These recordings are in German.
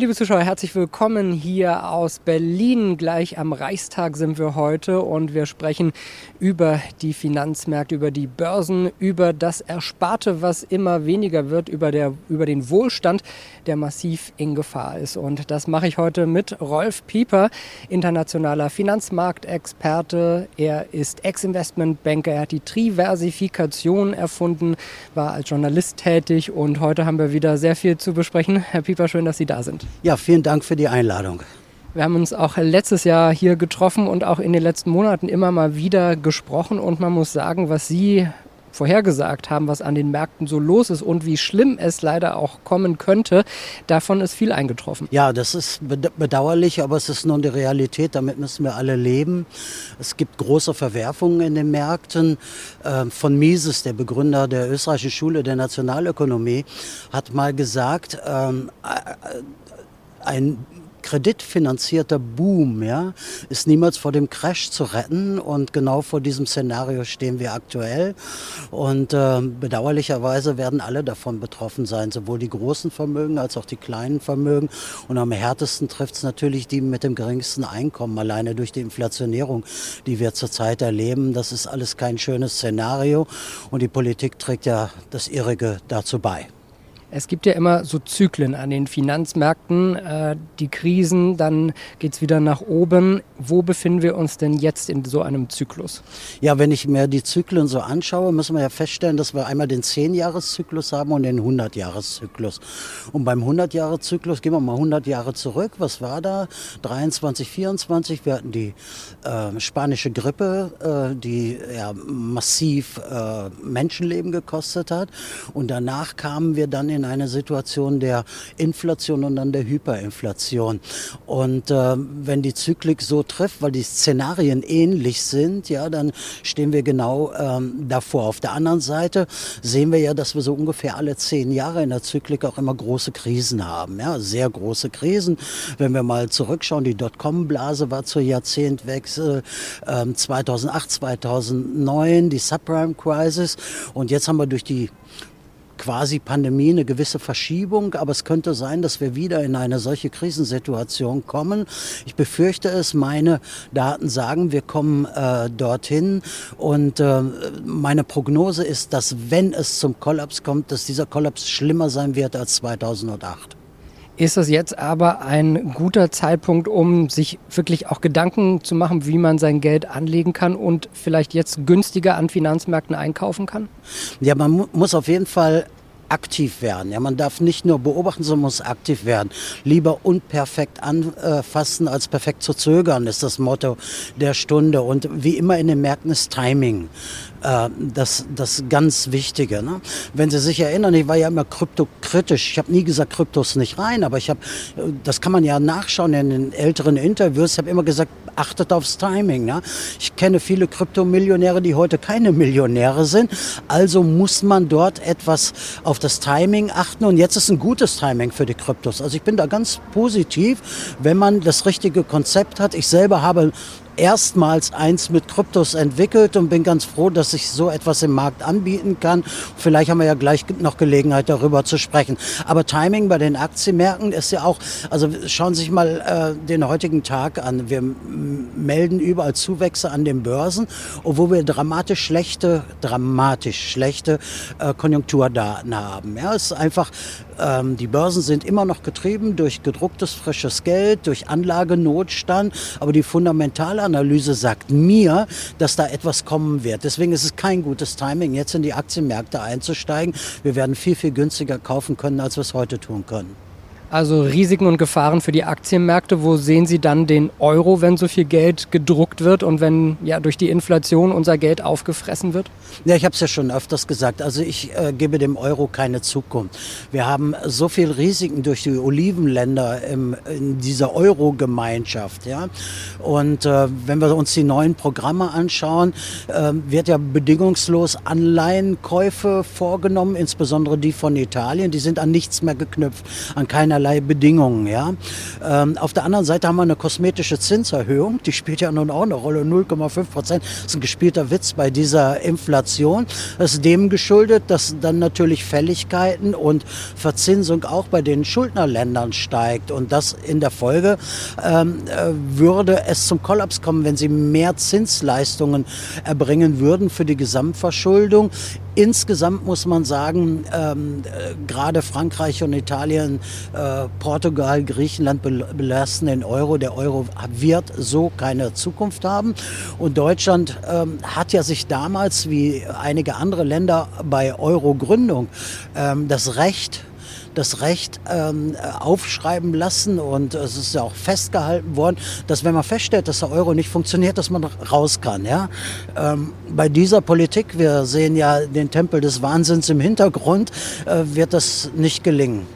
Liebe Zuschauer, herzlich willkommen hier aus Berlin. Gleich am Reichstag sind wir heute und wir sprechen über die Finanzmärkte, über die Börsen, über das Ersparte, was immer weniger wird, über, der, über den Wohlstand, der massiv in Gefahr ist. Und das mache ich heute mit Rolf Pieper, internationaler Finanzmarktexperte. Er ist Ex-Investmentbanker, er hat die Triversifikation erfunden, war als Journalist tätig und heute haben wir wieder sehr viel zu besprechen. Herr Pieper, schön, dass Sie da sind. Ja, vielen Dank für die Einladung. Wir haben uns auch letztes Jahr hier getroffen und auch in den letzten Monaten immer mal wieder gesprochen. Und man muss sagen, was Sie vorhergesagt haben, was an den Märkten so los ist und wie schlimm es leider auch kommen könnte, davon ist viel eingetroffen. Ja, das ist bedauerlich, aber es ist nun die Realität, damit müssen wir alle leben. Es gibt große Verwerfungen in den Märkten. Ähm, von Mises, der Begründer der österreichischen Schule der Nationalökonomie, hat mal gesagt, ähm, ein kreditfinanzierter Boom ja, ist niemals vor dem Crash zu retten. Und genau vor diesem Szenario stehen wir aktuell. Und äh, bedauerlicherweise werden alle davon betroffen sein, sowohl die großen Vermögen als auch die kleinen Vermögen. Und am härtesten trifft es natürlich die mit dem geringsten Einkommen, alleine durch die Inflationierung, die wir zurzeit erleben. Das ist alles kein schönes Szenario. Und die Politik trägt ja das Ihrige dazu bei. Es gibt ja immer so Zyklen an den Finanzmärkten, äh, die Krisen, dann geht es wieder nach oben. Wo befinden wir uns denn jetzt in so einem Zyklus? Ja, wenn ich mir die Zyklen so anschaue, müssen wir ja feststellen, dass wir einmal den 10-Jahres-Zyklus haben und den 100-Jahres-Zyklus. Und beim 100-Jahres-Zyklus gehen wir mal 100 Jahre zurück. Was war da? 23, 24, wir hatten die äh, spanische Grippe, äh, die ja, massiv äh, Menschenleben gekostet hat. Und danach kamen wir dann in in eine Situation der Inflation und dann der Hyperinflation. Und äh, wenn die Zyklik so trifft, weil die Szenarien ähnlich sind, ja, dann stehen wir genau ähm, davor. Auf der anderen Seite sehen wir ja, dass wir so ungefähr alle zehn Jahre in der Zyklik auch immer große Krisen haben, ja, sehr große Krisen. Wenn wir mal zurückschauen, die Dotcom-Blase war zur Jahrzehntwechsel äh, 2008, 2009, die Subprime-Crisis und jetzt haben wir durch die quasi Pandemie eine gewisse Verschiebung, aber es könnte sein, dass wir wieder in eine solche Krisensituation kommen. Ich befürchte es, meine Daten sagen, wir kommen äh, dorthin und äh, meine Prognose ist, dass wenn es zum Kollaps kommt, dass dieser Kollaps schlimmer sein wird als 2008. Ist es jetzt aber ein guter Zeitpunkt, um sich wirklich auch Gedanken zu machen, wie man sein Geld anlegen kann und vielleicht jetzt günstiger an Finanzmärkten einkaufen kann? Ja, man mu muss auf jeden Fall aktiv werden. Ja, man darf nicht nur beobachten, sondern muss aktiv werden. Lieber unperfekt anfassen als perfekt zu zögern, ist das Motto der Stunde. Und wie immer in den Märkten ist Timing äh, das, das ganz Wichtige. Ne? Wenn Sie sich erinnern, ich war ja immer kryptokritisch. Ich habe nie gesagt, Kryptos nicht rein, aber ich habe, das kann man ja nachschauen in den älteren Interviews. Ich habe immer gesagt, achtet aufs Timing. Ne? Ich kenne viele Kryptomillionäre, die heute keine Millionäre sind. Also muss man dort etwas auf das Timing achten. Und jetzt ist ein gutes Timing für die Kryptos. Also ich bin da ganz positiv, wenn man das richtige Konzept hat. Ich selber habe erstmals eins mit Kryptos entwickelt und bin ganz froh, dass ich so etwas im Markt anbieten kann. Vielleicht haben wir ja gleich noch Gelegenheit darüber zu sprechen. Aber Timing bei den Aktienmärkten ist ja auch, also schauen Sie sich mal äh, den heutigen Tag an. Wir melden überall Zuwächse an den Börsen, obwohl wir dramatisch schlechte, dramatisch schlechte äh, Konjunkturdaten haben. Ja, es ist einfach, ähm, die Börsen sind immer noch getrieben durch gedrucktes frisches Geld, durch Anlagenotstand, aber die fundamentale Analyse sagt mir, dass da etwas kommen wird. Deswegen ist es kein gutes Timing, jetzt in die Aktienmärkte einzusteigen. Wir werden viel, viel günstiger kaufen können, als wir es heute tun können. Also Risiken und Gefahren für die Aktienmärkte. Wo sehen Sie dann den Euro, wenn so viel Geld gedruckt wird und wenn ja durch die Inflation unser Geld aufgefressen wird? Ja, ich habe es ja schon öfters gesagt. Also ich äh, gebe dem Euro keine Zukunft. Wir haben so viel Risiken durch die Olivenländer im, in dieser Euro-Gemeinschaft. Ja? Und äh, wenn wir uns die neuen Programme anschauen, äh, wird ja bedingungslos Anleihenkäufe vorgenommen, insbesondere die von Italien. Die sind an nichts mehr geknüpft, an keiner keinerlei Bedingungen. Ja? Ähm, auf der anderen Seite haben wir eine kosmetische Zinserhöhung, die spielt ja nun auch eine Rolle, 0,5 Prozent. Das ist ein gespielter Witz bei dieser Inflation. Das ist dem geschuldet, dass dann natürlich Fälligkeiten und Verzinsung auch bei den Schuldnerländern steigt. Und das in der Folge ähm, äh, würde es zum Kollaps kommen, wenn sie mehr Zinsleistungen erbringen würden für die Gesamtverschuldung. Insgesamt muss man sagen, ähm, äh, gerade Frankreich und Italien, äh, Portugal, Griechenland belasten den Euro. Der Euro wird so keine Zukunft haben. Und Deutschland ähm, hat ja sich damals, wie einige andere Länder bei Euro-Gründung, ähm, das Recht das Recht ähm, aufschreiben lassen und es ist ja auch festgehalten worden, dass wenn man feststellt, dass der Euro nicht funktioniert, dass man raus kann. Ja? Ähm, bei dieser Politik, wir sehen ja den Tempel des Wahnsinns im Hintergrund, äh, wird das nicht gelingen.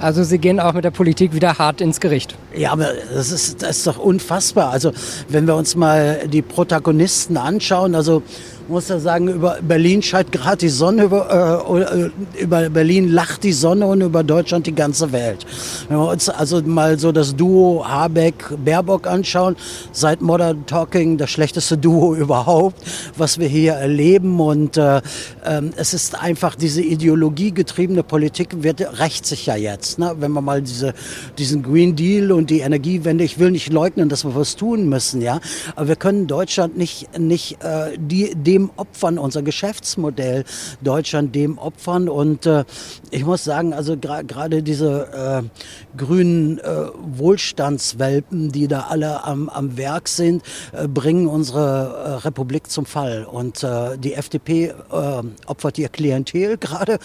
Also Sie gehen auch mit der Politik wieder hart ins Gericht. Ja, aber das ist, das ist doch unfassbar. Also wenn wir uns mal die Protagonisten anschauen, also muss ja sagen, über Berlin scheint gerade die Sonne, über, äh, über Berlin lacht die Sonne und über Deutschland die ganze Welt. Wenn wir uns also mal so das Duo Habeck-Baerbock anschauen, seit Modern Talking das schlechteste Duo überhaupt, was wir hier erleben. Und äh, äh, es ist einfach diese ideologiegetriebene Politik wird rächt sich ja jetzt. Ne? Wenn wir mal diese, diesen Green Deal und die Energiewende, ich will nicht leugnen, dass wir was tun müssen, ja, aber wir können Deutschland nicht, nicht äh, die, die dem opfern, unser Geschäftsmodell Deutschland dem opfern. Und äh, ich muss sagen, also gerade diese äh, grünen äh, Wohlstandswelpen, die da alle am, am Werk sind, äh, bringen unsere äh, Republik zum Fall. Und äh, die FDP opfert ihr Klientel gerade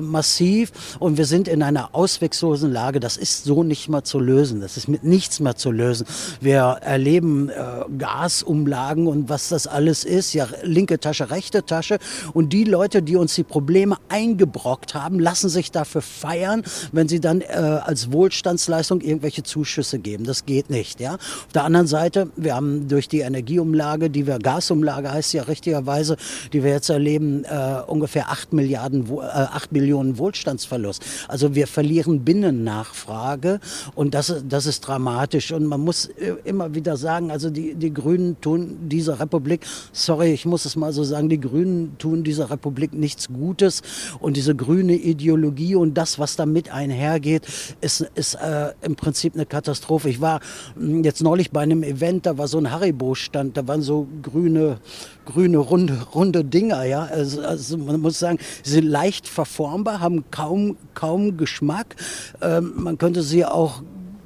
massiv. Und wir sind in einer ausweglosen Lage. Das ist so nicht mehr zu lösen. Das ist mit nichts mehr zu lösen. Wir erleben Gasumlagen und was das alles ist. Ja, linke Tasche, rechte Tasche. Und die Leute, die uns die Probleme eingebrockt haben, lassen sich dafür feiern, wenn sie dann äh, als Wohlstandsleistung irgendwelche Zuschüsse geben. Das geht nicht. Ja? Auf der anderen Seite, wir haben durch die Energieumlage, die wir Gasumlage heißt ja richtigerweise, die wir jetzt erleben, äh, ungefähr 8 Milliarden, äh, 8 Millionen Wohlstandsverlust. Also wir verlieren Binnennachfrage und das, das ist dramatisch. Und man muss äh, immer wieder sagen, also die, die Grünen tun dieser Republik, sorry, ich muss es es mal so sagen, die Grünen tun dieser Republik nichts Gutes und diese grüne Ideologie und das, was damit einhergeht, ist, ist äh, im Prinzip eine Katastrophe. Ich war hm, jetzt neulich bei einem Event, da war so ein Haribo-Stand, da waren so grüne, grüne runde, runde Dinger, ja. Also, also man muss sagen, sie sind leicht verformbar, haben kaum, kaum Geschmack. Ähm, man könnte sie auch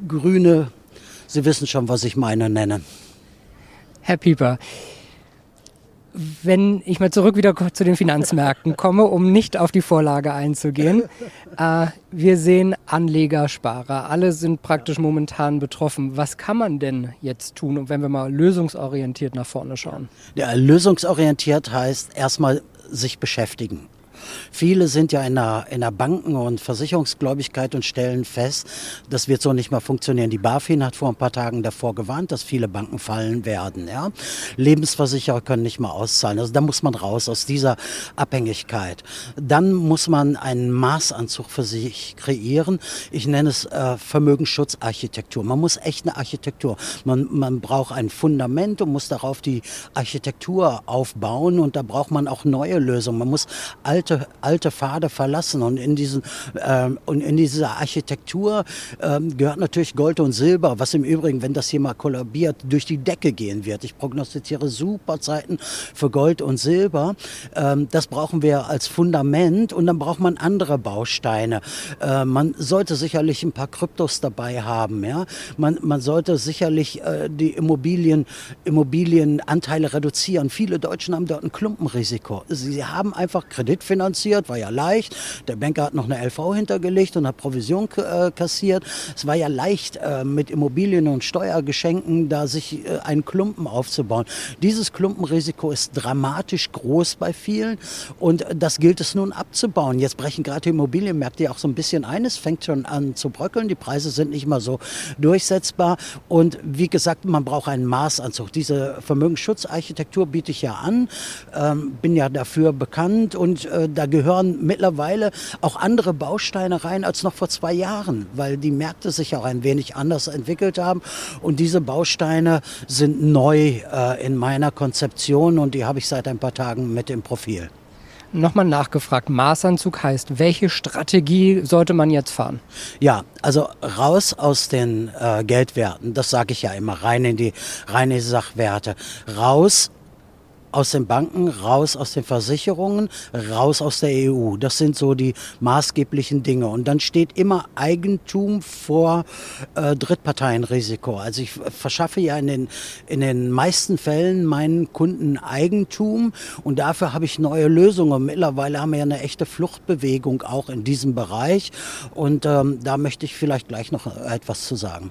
grüne, Sie wissen schon, was ich meine, nennen. Herr Pieper, wenn ich mal zurück wieder zu den Finanzmärkten komme, um nicht auf die Vorlage einzugehen. Äh, wir sehen Anleger, Sparer, alle sind praktisch momentan betroffen. Was kann man denn jetzt tun, und wenn wir mal lösungsorientiert nach vorne schauen? Ja, lösungsorientiert heißt erstmal sich beschäftigen. Viele sind ja in der, in der Banken- und Versicherungsgläubigkeit und stellen fest, das wird so nicht mehr funktionieren. Die BaFin hat vor ein paar Tagen davor gewarnt, dass viele Banken fallen werden. Ja? Lebensversicherer können nicht mehr auszahlen. Also da muss man raus aus dieser Abhängigkeit. Dann muss man einen Maßanzug für sich kreieren. Ich nenne es äh, Vermögensschutzarchitektur. Man muss echt eine Architektur. Man, man braucht ein Fundament und muss darauf die Architektur aufbauen und da braucht man auch neue Lösungen. Man muss alte alte, Pfade verlassen. Und in, diesen, ähm, und in dieser Architektur ähm, gehört natürlich Gold und Silber, was im Übrigen, wenn das hier mal kollabiert, durch die Decke gehen wird. Ich prognostiziere super Zeiten für Gold und Silber. Ähm, das brauchen wir als Fundament und dann braucht man andere Bausteine. Äh, man sollte sicherlich ein paar Kryptos dabei haben. Ja? Man, man sollte sicherlich äh, die Immobilien, Immobilienanteile reduzieren. Viele Deutschen haben dort ein Klumpenrisiko. Sie haben einfach Kreditfinanzierung finanziert, war ja leicht. Der Banker hat noch eine LV hintergelegt und hat Provision äh, kassiert. Es war ja leicht, äh, mit Immobilien und Steuergeschenken da sich äh, einen Klumpen aufzubauen. Dieses Klumpenrisiko ist dramatisch groß bei vielen und das gilt es nun abzubauen. Jetzt brechen gerade Immobilienmärkte ja auch so ein bisschen ein. Es fängt schon an zu bröckeln. Die Preise sind nicht mal so durchsetzbar. Und wie gesagt, man braucht einen Maßanzug. Diese Vermögensschutzarchitektur biete ich ja an, ähm, bin ja dafür bekannt und äh, da gehören mittlerweile auch andere Bausteine rein als noch vor zwei Jahren, weil die Märkte sich auch ein wenig anders entwickelt haben. Und diese Bausteine sind neu äh, in meiner Konzeption und die habe ich seit ein paar Tagen mit im Profil. Nochmal nachgefragt, Maßanzug heißt, welche Strategie sollte man jetzt fahren? Ja, also raus aus den äh, Geldwerten, das sage ich ja immer, rein in die reine Sachwerte. Raus aus den Banken, raus aus den Versicherungen, raus aus der EU. Das sind so die maßgeblichen Dinge. Und dann steht immer Eigentum vor äh, Drittparteienrisiko. Also ich verschaffe ja in den, in den meisten Fällen meinen Kunden Eigentum und dafür habe ich neue Lösungen. Mittlerweile haben wir ja eine echte Fluchtbewegung auch in diesem Bereich und ähm, da möchte ich vielleicht gleich noch etwas zu sagen.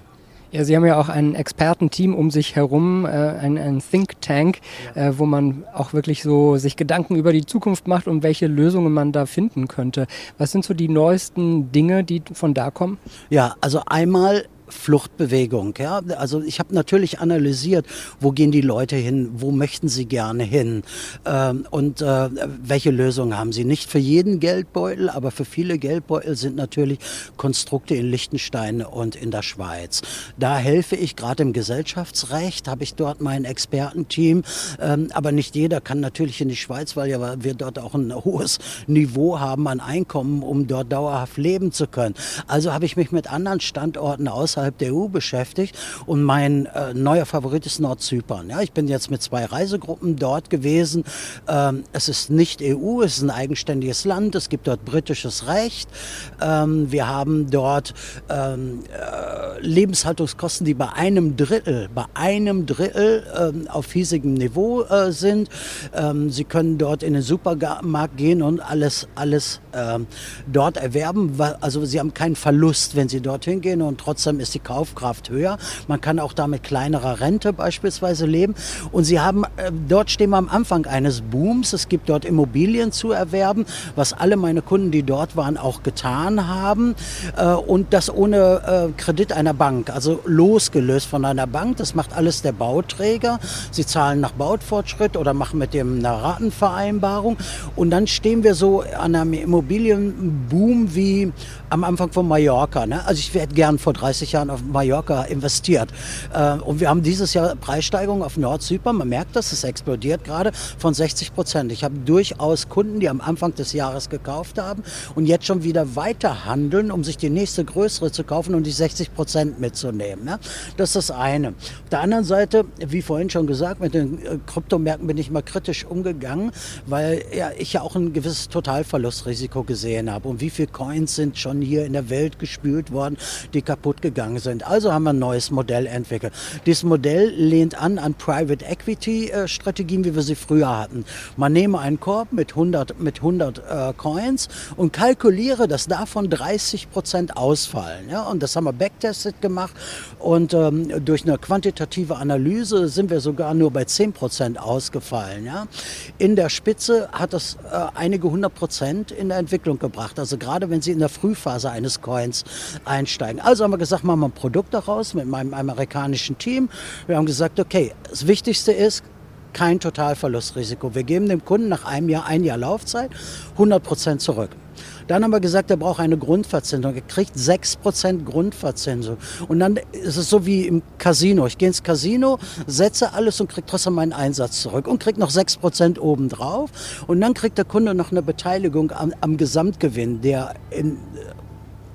Ja, Sie haben ja auch ein Expertenteam um sich herum, äh, ein, ein Think Tank, ja. äh, wo man auch wirklich so sich Gedanken über die Zukunft macht und welche Lösungen man da finden könnte. Was sind so die neuesten Dinge, die von da kommen? Ja, also einmal Fluchtbewegung. Ja? Also ich habe natürlich analysiert, wo gehen die Leute hin, wo möchten sie gerne hin ähm, und äh, welche Lösungen haben sie. Nicht für jeden Geldbeutel, aber für viele Geldbeutel sind natürlich Konstrukte in Liechtenstein und in der Schweiz. Da helfe ich gerade im Gesellschaftsrecht, habe ich dort mein Expertenteam, ähm, aber nicht jeder kann natürlich in die Schweiz, weil ja wir dort auch ein hohes Niveau haben an Einkommen, um dort dauerhaft leben zu können. Also habe ich mich mit anderen Standorten aus außerhalb der EU beschäftigt und mein äh, neuer Favorit ist Nordzypern. Ja, ich bin jetzt mit zwei Reisegruppen dort gewesen. Ähm, es ist nicht EU, es ist ein eigenständiges Land, es gibt dort britisches Recht. Ähm, wir haben dort ähm, äh, Lebenshaltungskosten, die bei einem Drittel, bei einem Drittel ähm, auf hiesigem Niveau äh, sind. Ähm, Sie können dort in den Supermarkt gehen und alles, alles ähm, dort erwerben. Also Sie haben keinen Verlust, wenn Sie dorthin gehen und trotzdem ist ist die Kaufkraft höher. Man kann auch da mit kleinerer Rente beispielsweise leben. Und sie haben, äh, dort stehen wir am Anfang eines Booms. Es gibt dort Immobilien zu erwerben, was alle meine Kunden, die dort waren, auch getan haben. Äh, und das ohne äh, Kredit einer Bank, also losgelöst von einer Bank. Das macht alles der Bauträger. Sie zahlen nach Baufortschritt oder machen mit dem eine Ratenvereinbarung. Und dann stehen wir so an einem Immobilienboom wie am Anfang von Mallorca. Ne? Also ich hätte gern vor 30 Jahren auf Mallorca investiert. Äh, und wir haben dieses Jahr Preissteigerungen auf Nordzypern. Man merkt das, es explodiert gerade von 60 Prozent. Ich habe durchaus Kunden, die am Anfang des Jahres gekauft haben und jetzt schon wieder weiter handeln, um sich die nächste größere zu kaufen und die 60 Prozent mitzunehmen. Ne? Das ist das eine. Auf der anderen Seite, wie vorhin schon gesagt, mit den äh, Kryptomärkten bin ich mal kritisch umgegangen, weil ich ja auch ein gewisses Totalverlustrisiko gesehen habe. Und wie viele Coins sind schon hier in der Welt gespült worden, die kaputt gegangen sind. Also haben wir ein neues Modell entwickelt. Dieses Modell lehnt an an Private Equity äh, Strategien, wie wir sie früher hatten. Man nehme einen Korb mit 100, mit 100 äh, Coins und kalkuliere, dass davon 30 Prozent ausfallen. Ja? Und das haben wir backtested gemacht und ähm, durch eine quantitative Analyse sind wir sogar nur bei 10 Prozent ausgefallen. Ja? In der Spitze hat das äh, einige hundert Prozent in der Entwicklung gebracht. Also gerade wenn Sie in der Frühphase eines Coins einsteigen. Also haben wir gesagt, machen wir ein Produkt daraus mit meinem amerikanischen Team. Wir haben gesagt, okay, das Wichtigste ist, kein Totalverlustrisiko. Wir geben dem Kunden nach einem Jahr, ein Jahr Laufzeit, 100 Prozent zurück. Dann haben wir gesagt, er braucht eine Grundverzinsung. Er kriegt 6% Grundverzinsung. Und dann ist es so wie im Casino. Ich gehe ins Casino, setze alles und kriege trotzdem meinen Einsatz zurück und kriege noch 6% obendrauf. Und dann kriegt der Kunde noch eine Beteiligung am, am Gesamtgewinn, der in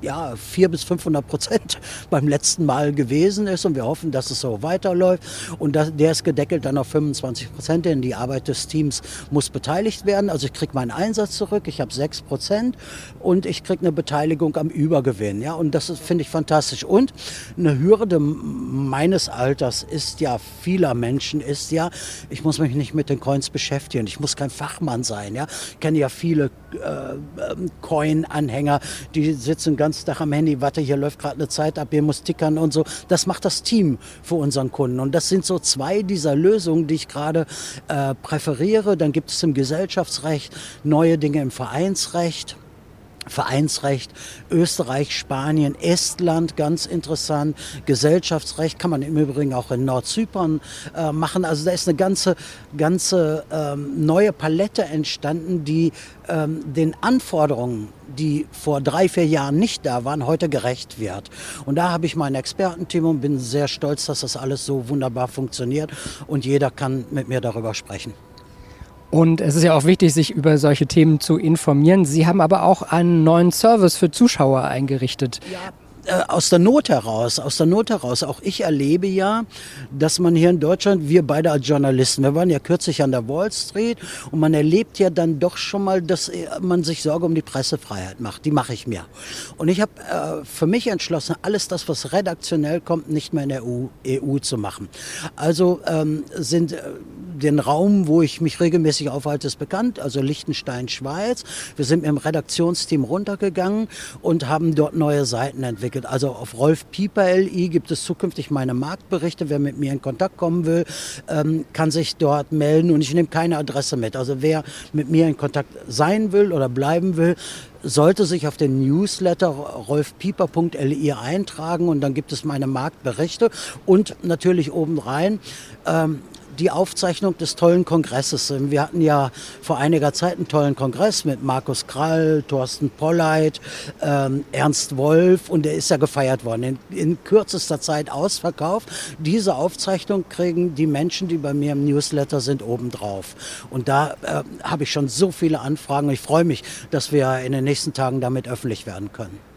ja, 400 bis 500 Prozent beim letzten Mal gewesen ist und wir hoffen, dass es so weiterläuft und das, der ist gedeckelt dann auf 25 Prozent, denn die Arbeit des Teams muss beteiligt werden. Also ich kriege meinen Einsatz zurück, ich habe 6 Prozent und ich kriege eine Beteiligung am Übergewinn. Ja, und das finde ich fantastisch. Und eine Hürde meines Alters ist ja, vieler Menschen ist ja, ich muss mich nicht mit den Coins beschäftigen, ich muss kein Fachmann sein. Ja, ich kenne ja viele äh, ähm, Coin-Anhänger, die sitzen ganz ganzen Tag am Handy, warte, hier läuft gerade eine Zeit ab, hier muss tickern und so. Das macht das Team für unseren Kunden. Und das sind so zwei dieser Lösungen, die ich gerade äh, präferiere. Dann gibt es im Gesellschaftsrecht neue Dinge im Vereinsrecht. Vereinsrecht, Österreich, Spanien, Estland, ganz interessant. Gesellschaftsrecht kann man im Übrigen auch in Nordzypern äh, machen. Also da ist eine ganze, ganze ähm, neue Palette entstanden, die ähm, den Anforderungen, die vor drei, vier Jahren nicht da waren, heute gerecht wird. Und da habe ich mein Expertenteam und bin sehr stolz, dass das alles so wunderbar funktioniert und jeder kann mit mir darüber sprechen. Und es ist ja auch wichtig, sich über solche Themen zu informieren. Sie haben aber auch einen neuen Service für Zuschauer eingerichtet. Ja, äh, aus der Not heraus, aus der Not heraus. Auch ich erlebe ja, dass man hier in Deutschland, wir beide als Journalisten, wir waren ja kürzlich an der Wall Street und man erlebt ja dann doch schon mal, dass man sich Sorge um die Pressefreiheit macht. Die mache ich mir. Und ich habe äh, für mich entschlossen, alles das, was redaktionell kommt, nicht mehr in der EU, EU zu machen. Also ähm, sind äh, den Raum, wo ich mich regelmäßig aufhalte, ist bekannt, also Liechtenstein, Schweiz. Wir sind mit dem Redaktionsteam runtergegangen und haben dort neue Seiten entwickelt. Also auf Rolf Pieper LI gibt es zukünftig meine Marktberichte. Wer mit mir in Kontakt kommen will, ähm, kann sich dort melden und ich nehme keine Adresse mit. Also wer mit mir in Kontakt sein will oder bleiben will, sollte sich auf den Newsletter rolfpieper.li eintragen und dann gibt es meine Marktberichte und natürlich obendrein ähm, die Aufzeichnung des tollen Kongresses. Wir hatten ja vor einiger Zeit einen tollen Kongress mit Markus Krall, Thorsten Polleit, ähm, Ernst Wolf und der ist ja gefeiert worden. In, in kürzester Zeit ausverkauft. Diese Aufzeichnung kriegen die Menschen, die bei mir im Newsletter sind, obendrauf. Und da äh, habe ich schon so viele Anfragen. Ich freue mich, dass wir in den nächsten Tagen damit öffentlich werden können.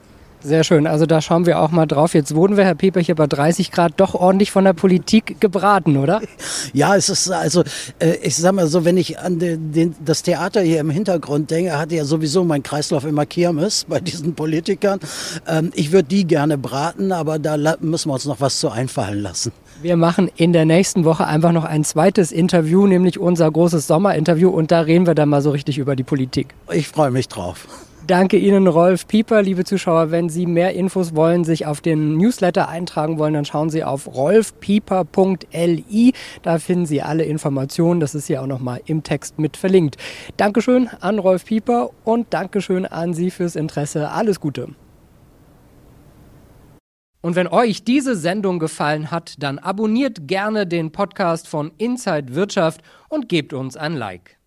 Sehr schön. Also da schauen wir auch mal drauf. Jetzt wurden wir, Herr Pieper, hier bei 30 Grad doch ordentlich von der Politik gebraten, oder? Ja, es ist also, äh, ich sag mal so, wenn ich an den, den, das Theater hier im Hintergrund denke, hatte ja sowieso mein Kreislauf immer Kirmes bei diesen Politikern. Ähm, ich würde die gerne braten, aber da müssen wir uns noch was zu einfallen lassen. Wir machen in der nächsten Woche einfach noch ein zweites Interview, nämlich unser großes Sommerinterview und da reden wir dann mal so richtig über die Politik. Ich freue mich drauf. Danke Ihnen, Rolf Pieper. Liebe Zuschauer, wenn Sie mehr Infos wollen, sich auf den Newsletter eintragen wollen, dann schauen Sie auf rolfpieper.li. Da finden Sie alle Informationen. Das ist ja auch nochmal im Text mit verlinkt. Dankeschön an Rolf Pieper und Dankeschön an Sie fürs Interesse. Alles Gute. Und wenn euch diese Sendung gefallen hat, dann abonniert gerne den Podcast von Inside Wirtschaft und gebt uns ein Like.